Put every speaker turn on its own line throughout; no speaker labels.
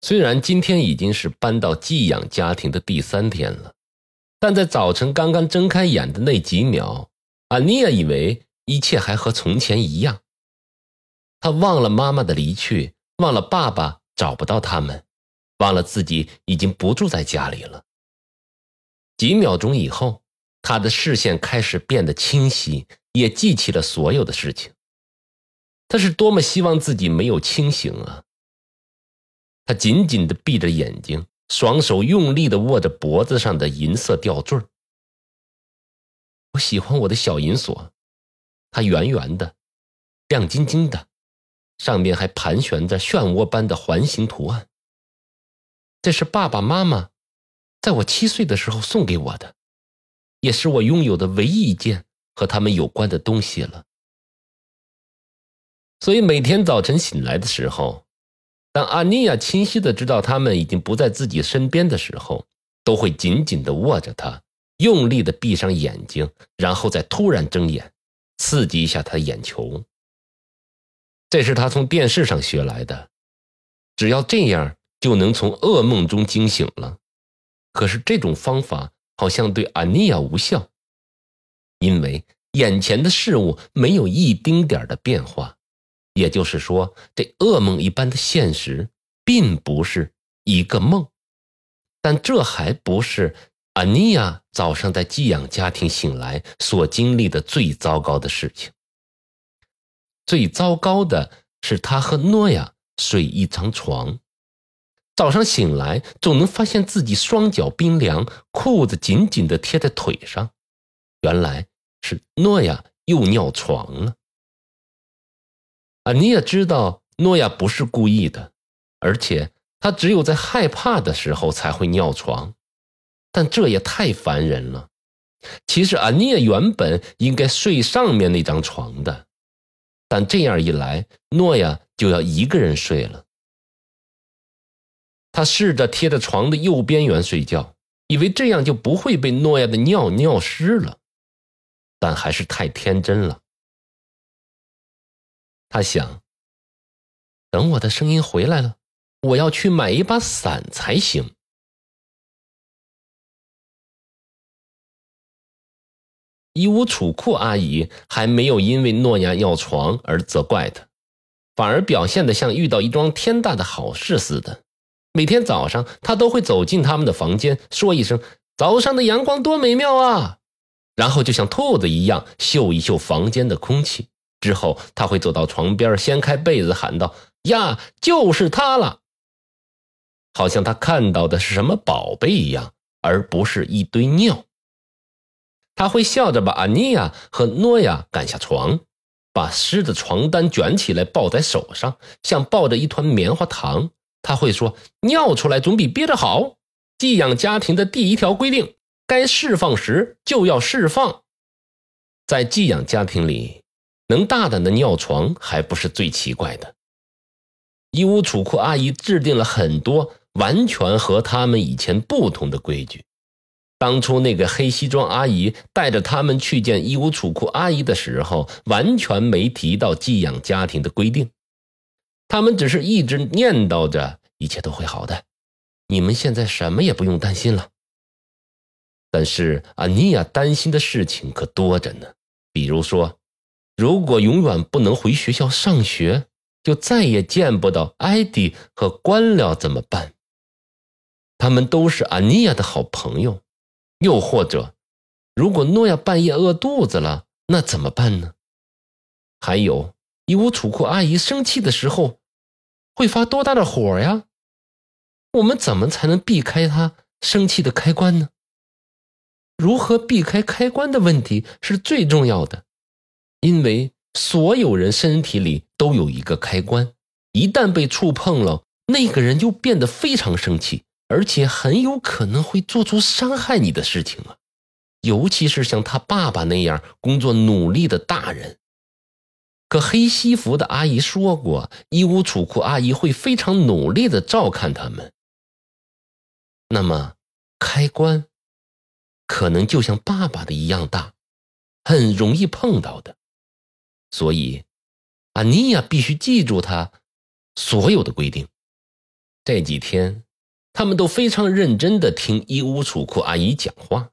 虽然今天已经是搬到寄养家庭的第三天了，但在早晨刚刚睁开眼的那几秒，阿尼亚以为一切还和从前一样。他忘了妈妈的离去，忘了爸爸找不到他们，忘了自己已经不住在家里了。几秒钟以后，他的视线开始变得清晰，也记起了所有的事情。他是多么希望自己没有清醒啊！他紧紧的闭着眼睛，双手用力的握着脖子上的银色吊坠我喜欢我的小银锁，它圆圆的，亮晶晶的，上面还盘旋着漩涡般的环形图案。这是爸爸妈妈在我七岁的时候送给我的，也是我拥有的唯一一件和他们有关的东西了。所以每天早晨醒来的时候，当阿尼亚清晰的知道他们已经不在自己身边的时候，都会紧紧的握着他，用力的闭上眼睛，然后再突然睁眼，刺激一下他的眼球。这是他从电视上学来的，只要这样就能从噩梦中惊醒了。可是这种方法好像对阿尼亚无效，因为眼前的事物没有一丁点的变化。也就是说，这噩梦一般的现实并不是一个梦，但这还不是阿尼亚早上在寄养家庭醒来所经历的最糟糕的事情。最糟糕的是，他和诺亚睡一张床，早上醒来总能发现自己双脚冰凉，裤子紧紧的贴在腿上，原来是诺亚又尿床了。啊，你也知道，诺亚不是故意的，而且他只有在害怕的时候才会尿床，但这也太烦人了。其实啊，你也原本应该睡上面那张床的，但这样一来，诺亚就要一个人睡了。他试着贴着床的右边缘睡觉，以为这样就不会被诺亚的尿尿湿了，但还是太天真了。他想，等我的声音回来了，我要去买一把伞才行。衣屋储库阿姨还没有因为诺亚要床而责怪他，反而表现的像遇到一桩天大的好事似的。每天早上，他都会走进他们的房间，说一声“早上的阳光多美妙啊”，然后就像兔子一样嗅一嗅房间的空气。之后，他会走到床边，掀开被子，喊道：“呀，就是他了！”好像他看到的是什么宝贝一样，而不是一堆尿。他会笑着把阿尼亚和诺亚赶下床，把湿的床单卷起来抱在手上，像抱着一团棉花糖。他会说：“尿出来总比憋着好。”寄养家庭的第一条规定：该释放时就要释放。在寄养家庭里。能大胆的尿床还不是最奇怪的。义乌储库阿姨制定了很多完全和他们以前不同的规矩。当初那个黑西装阿姨带着他们去见义乌储库阿姨的时候，完全没提到寄养家庭的规定。他们只是一直念叨着一切都会好的，你们现在什么也不用担心了。但是阿尼亚担心的事情可多着呢，比如说。如果永远不能回学校上学，就再也见不到艾迪和官僚怎么办？他们都是安妮亚的好朋友。又或者，如果诺亚半夜饿肚子了，那怎么办呢？还有，伊乌楚库阿姨生气的时候，会发多大的火呀？我们怎么才能避开她生气的开关呢？如何避开开关的问题是最重要的。因为所有人身体里都有一个开关，一旦被触碰了，那个人就变得非常生气，而且很有可能会做出伤害你的事情啊！尤其是像他爸爸那样工作努力的大人。可黑西服的阿姨说过，衣屋储库阿姨会非常努力的照看他们。那么，开关可能就像爸爸的一样大，很容易碰到的。所以，阿尼亚必须记住他所有的规定，这几天，他们都非常认真地听伊乌楚库阿姨讲话，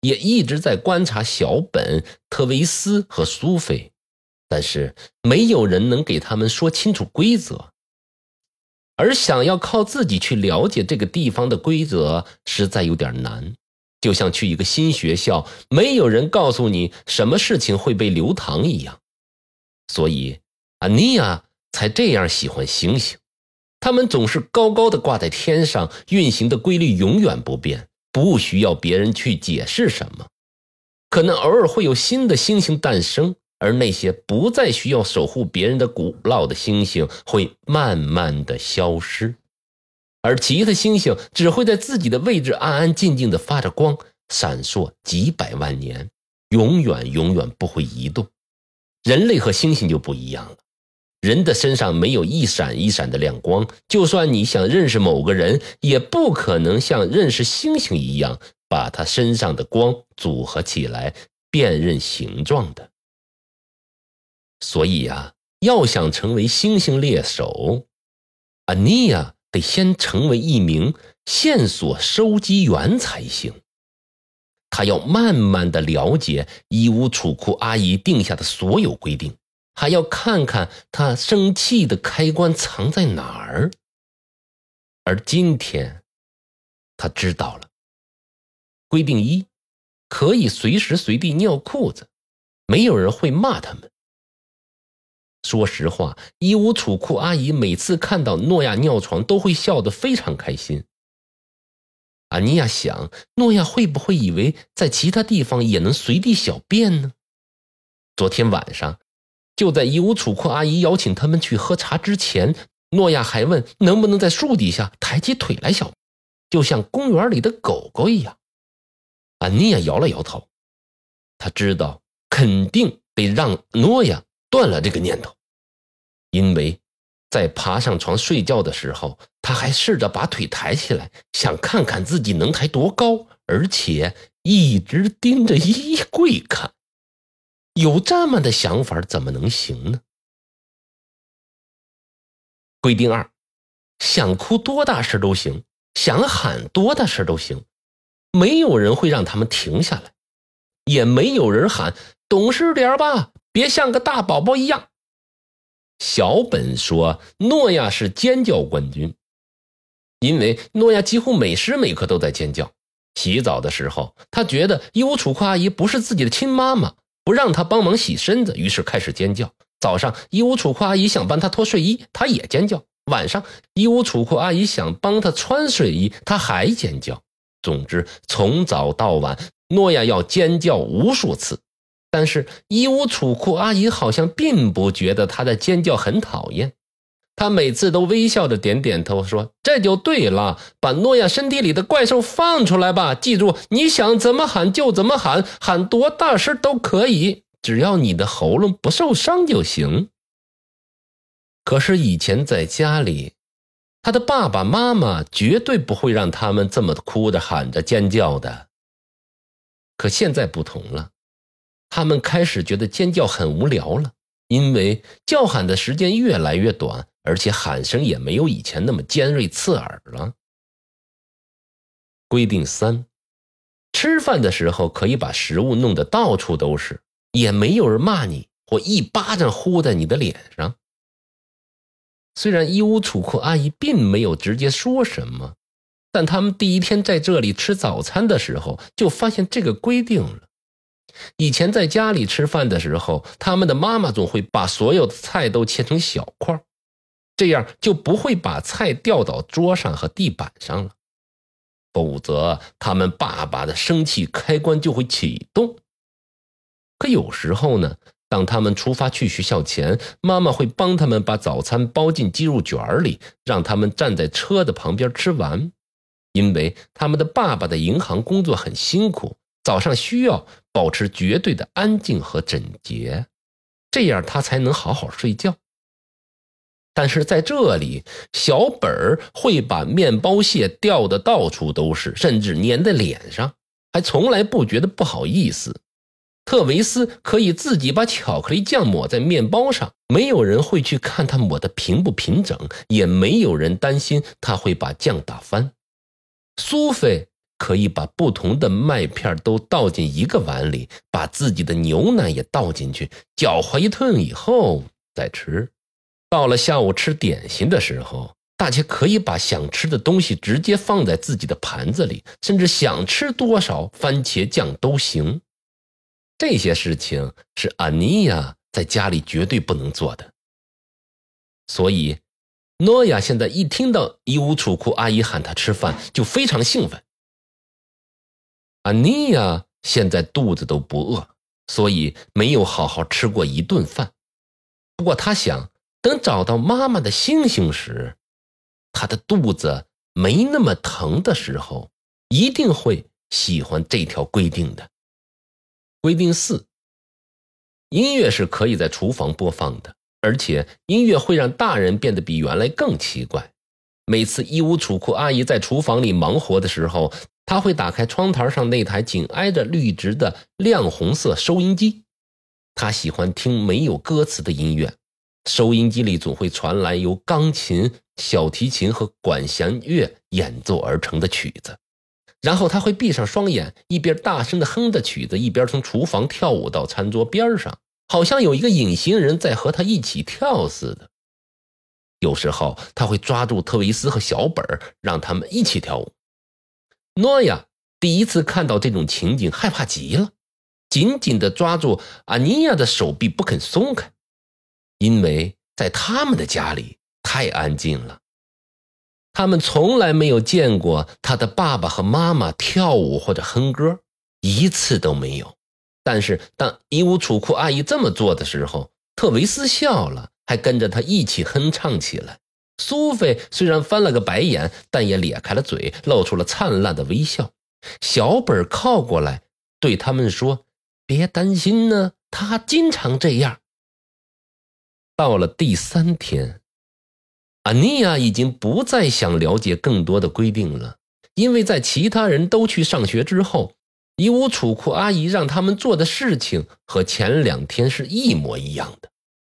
也一直在观察小本、特维斯和苏菲，但是没有人能给他们说清楚规则。而想要靠自己去了解这个地方的规则，实在有点难。就像去一个新学校，没有人告诉你什么事情会被留堂一样。所以，阿尼亚才这样喜欢星星。它们总是高高的挂在天上，运行的规律永远不变，不需要别人去解释什么。可能偶尔会有新的星星诞生。而那些不再需要守护别人的古老的星星会慢慢的消失，而其他星星只会在自己的位置安安静静的发着光，闪烁几百万年，永远永远不会移动。人类和星星就不一样了，人的身上没有一闪一闪的亮光，就算你想认识某个人，也不可能像认识星星一样，把他身上的光组合起来辨认形状的。所以呀，要想成为星星猎手，阿尼亚得先成为一名线索收集员才行。他要慢慢的了解伊乌楚库阿姨定下的所有规定，还要看看他生气的开关藏在哪儿。而今天，他知道了。规定一，可以随时随地尿裤子，没有人会骂他们。说实话，伊乌楚库阿姨每次看到诺亚尿床都会笑得非常开心。阿尼亚想，诺亚会不会以为在其他地方也能随地小便呢？昨天晚上，就在伊乌楚库阿姨邀请他们去喝茶之前，诺亚还问能不能在树底下抬起腿来小，就像公园里的狗狗一样。阿尼亚摇了摇头，他知道肯定得让诺亚。断了这个念头，因为在爬上床睡觉的时候，他还试着把腿抬起来，想看看自己能抬多高，而且一直盯着衣柜看。有这么的想法怎么能行呢？规定二：想哭多大事都行，想喊多大事都行，没有人会让他们停下来，也没有人喊懂事点吧。别像个大宝宝一样。小本说：“诺亚是尖叫冠军，因为诺亚几乎每时每刻都在尖叫。洗澡的时候，他觉得伊乌楚库阿姨不是自己的亲妈妈，不让他帮忙洗身子，于是开始尖叫。早上，伊乌楚库阿姨想帮他脱睡衣，他也尖叫。晚上，伊乌楚库阿姨想帮他穿睡衣，他还尖叫。总之，从早到晚，诺亚要尖叫无数次。”但是伊乌楚库阿姨好像并不觉得他的尖叫很讨厌，她每次都微笑着点点头，说：“这就对了，把诺亚身体里的怪兽放出来吧！记住，你想怎么喊就怎么喊，喊多大声都可以，只要你的喉咙不受伤就行。”可是以前在家里，他的爸爸妈妈绝对不会让他们这么哭着喊着尖叫的。可现在不同了。他们开始觉得尖叫很无聊了，因为叫喊的时间越来越短，而且喊声也没有以前那么尖锐刺耳了。规定三：吃饭的时候可以把食物弄得到处都是，也没有人骂你或一巴掌呼在你的脸上。虽然伊乌楚库阿姨并没有直接说什么，但他们第一天在这里吃早餐的时候就发现这个规定了。以前在家里吃饭的时候，他们的妈妈总会把所有的菜都切成小块，这样就不会把菜掉到桌上和地板上了。否则，他们爸爸的生气开关就会启动。可有时候呢，当他们出发去学校前，妈妈会帮他们把早餐包进鸡肉卷里，让他们站在车的旁边吃完，因为他们的爸爸的银行工作很辛苦。早上需要保持绝对的安静和整洁，这样他才能好好睡觉。但是在这里，小本儿会把面包屑掉的到处都是，甚至粘在脸上，还从来不觉得不好意思。特维斯可以自己把巧克力酱抹在面包上，没有人会去看他抹的平不平整，也没有人担心他会把酱打翻。苏菲可以把不同的麦片都倒进一个碗里，把自己的牛奶也倒进去，搅和一顿以后再吃。到了下午吃点心的时候，大家可以把想吃的东西直接放在自己的盘子里，甚至想吃多少番茄酱都行。这些事情是安妮亚在家里绝对不能做的。所以，诺亚现在一听到伊乌楚库阿姨喊他吃饭，就非常兴奋。安妮亚现在肚子都不饿，所以没有好好吃过一顿饭。不过，他想。等找到妈妈的星星时，他的肚子没那么疼的时候，一定会喜欢这条规定的。规定四：音乐是可以在厨房播放的，而且音乐会让大人变得比原来更奇怪。每次衣物储库阿姨在厨房里忙活的时候，她会打开窗台上那台紧挨着绿植的亮红色收音机。他喜欢听没有歌词的音乐。收音机里总会传来由钢琴、小提琴和管弦乐演奏而成的曲子，然后他会闭上双眼，一边大声的哼着曲子，一边从厨房跳舞到餐桌边上，好像有一个隐形人在和他一起跳似的。有时候他会抓住特维斯和小本，让他们一起跳舞。诺亚第一次看到这种情景，害怕极了，紧紧地抓住阿尼亚的手臂，不肯松开。因为在他们的家里太安静了，他们从来没有见过他的爸爸和妈妈跳舞或者哼歌，一次都没有。但是当伊乌楚库阿姨这么做的时候，特维斯笑了，还跟着他一起哼唱起来。苏菲虽然翻了个白眼，但也咧开了嘴，露出了灿烂的微笑。小本靠过来对他们说：“别担心呢，他经常这样。”到了第三天，阿尼亚已经不再想了解更多的规定了，因为在其他人都去上学之后，伊乌楚库阿姨让他们做的事情和前两天是一模一样的。